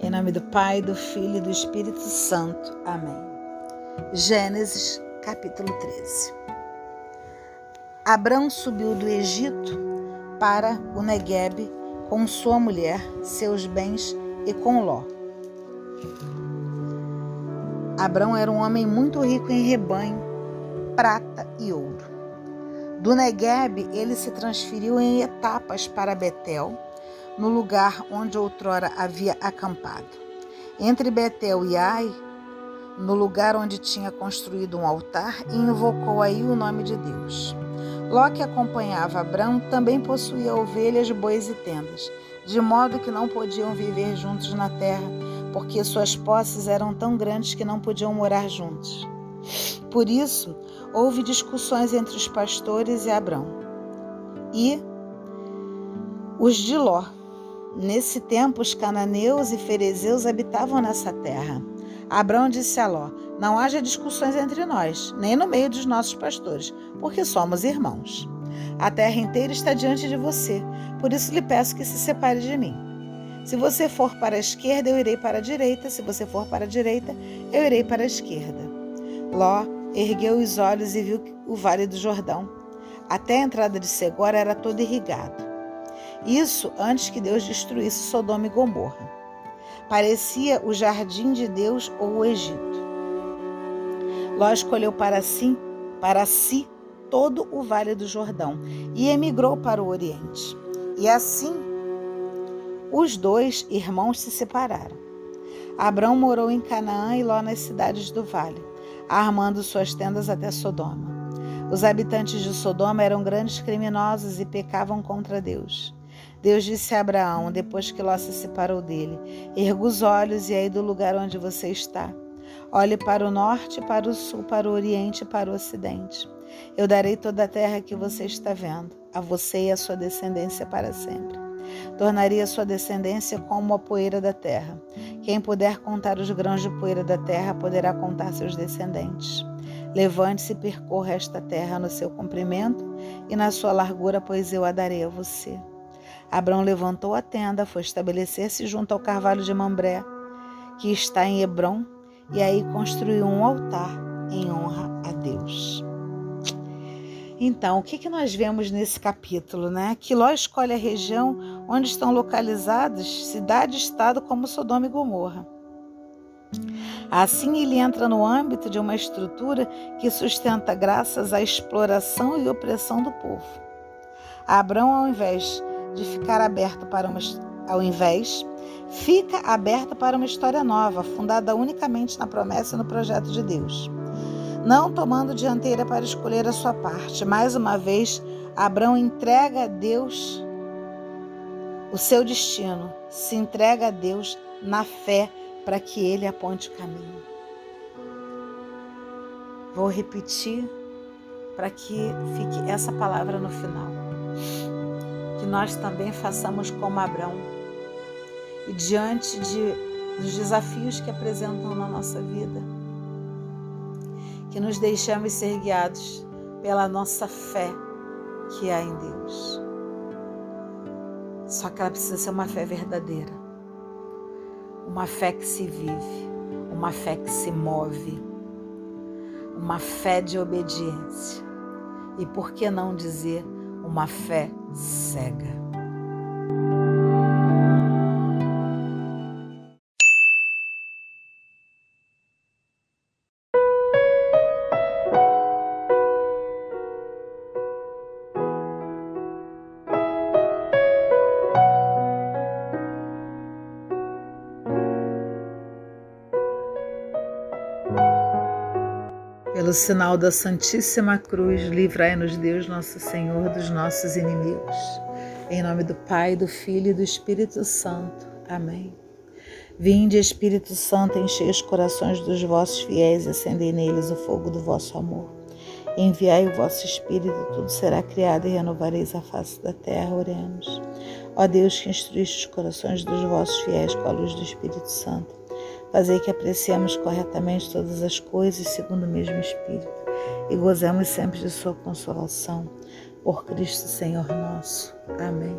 Em nome do Pai, do Filho e do Espírito Santo. Amém. Gênesis, capítulo 13. Abrão subiu do Egito para o Negueb com sua mulher, seus bens e com Ló. Abrão era um homem muito rico em rebanho, prata e ouro. Do Negueb, ele se transferiu em etapas para Betel, no lugar onde outrora havia acampado. Entre Betel e Ai, no lugar onde tinha construído um altar, e invocou aí o nome de Deus. Ló, que acompanhava Abrão, também possuía ovelhas, bois e tendas, de modo que não podiam viver juntos na terra, porque suas posses eram tão grandes que não podiam morar juntos. Por isso, houve discussões entre os pastores e Abrão. E os de Ló. Nesse tempo, os cananeus e ferezeus habitavam nessa terra. Abrão disse a Ló: Não haja discussões entre nós, nem no meio dos nossos pastores, porque somos irmãos. A terra inteira está diante de você, por isso lhe peço que se separe de mim. Se você for para a esquerda, eu irei para a direita. Se você for para a direita, eu irei para a esquerda. Ló ergueu os olhos e viu o vale do Jordão. Até a entrada de Segora era todo irrigado. Isso antes que Deus destruísse Sodoma e Gomorra. Parecia o jardim de Deus ou o Egito. Ló escolheu para si, para si todo o vale do Jordão e emigrou para o Oriente. E assim os dois irmãos se separaram. Abrão morou em Canaã e Ló nas cidades do vale, armando suas tendas até Sodoma. Os habitantes de Sodoma eram grandes criminosos e pecavam contra Deus. Deus disse a Abraão, depois que Ló se separou dele: Erga os olhos e aí do lugar onde você está. Olhe para o norte, para o sul, para o oriente e para o ocidente. Eu darei toda a terra que você está vendo, a você e a sua descendência para sempre. Tornaria sua descendência como a poeira da terra. Quem puder contar os grãos de poeira da terra poderá contar seus descendentes. Levante-se e percorra esta terra no seu comprimento e na sua largura, pois eu a darei a você. Abrão levantou a tenda, foi estabelecer-se junto ao carvalho de Mambré, que está em Hebron, e aí construiu um altar em honra a Deus. Então, o que, que nós vemos nesse capítulo? Né? Que Ló escolhe a região onde estão localizadas cidade-estado como Sodoma e Gomorra. Assim, ele entra no âmbito de uma estrutura que sustenta graças à exploração e opressão do povo. Abraão, ao invés de ficar aberto para uma ao invés, fica aberto para uma história nova, fundada unicamente na promessa e no projeto de Deus não tomando dianteira para escolher a sua parte. Mais uma vez, Abraão entrega a Deus o seu destino, se entrega a Deus na fé para que ele aponte o caminho. Vou repetir para que fique essa palavra no final. Que nós também façamos como Abraão. E diante de, dos desafios que apresentam na nossa vida, que nos deixamos ser guiados pela nossa fé que há em Deus. Só que ela precisa ser uma fé verdadeira, uma fé que se vive, uma fé que se move, uma fé de obediência. E, por que não dizer, uma fé cega. Pelo sinal da Santíssima Cruz, livrai-nos Deus Nosso Senhor dos nossos inimigos. Em nome do Pai, do Filho e do Espírito Santo. Amém. Vinde, Espírito Santo, enchei os corações dos vossos fiéis e acendei neles o fogo do vosso amor. Enviai o vosso Espírito, tudo será criado e renovareis a face da terra. Oremos. Ó Deus, que instruíste os corações dos vossos fiéis com a luz do Espírito Santo Fazei que apreciemos corretamente todas as coisas segundo o mesmo Espírito e gozemos sempre de Sua consolação. Por Cristo Senhor nosso. Amém.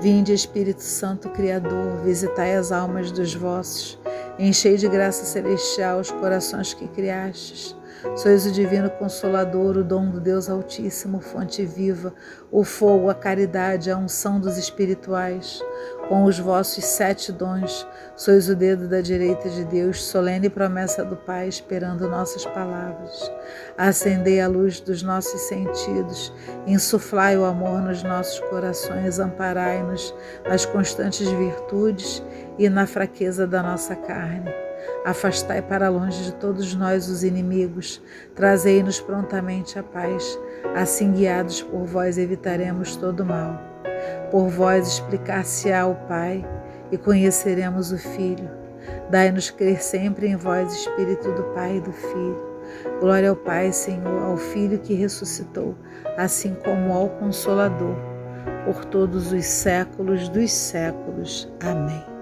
Vinde, Espírito Santo Criador, visitai as almas dos vossos, enchei de graça celestial os corações que criastes. Sois o divino consolador, o dom do Deus Altíssimo, fonte viva, o fogo, a caridade, a unção dos espirituais. Com os vossos sete dons, sois o dedo da direita de Deus, solene promessa do Pai, esperando nossas palavras. Acendei a luz dos nossos sentidos, insuflai o amor nos nossos corações, amparai-nos nas constantes virtudes e na fraqueza da nossa carne Afastai para longe de todos nós os inimigos, trazei-nos prontamente a paz. Assim, guiados por vós, evitaremos todo mal. Por vós explicar-se-á o Pai e conheceremos o Filho. Dai-nos crer sempre em vós, Espírito do Pai e do Filho. Glória ao Pai, Senhor, ao Filho que ressuscitou, assim como ao Consolador, por todos os séculos dos séculos. Amém.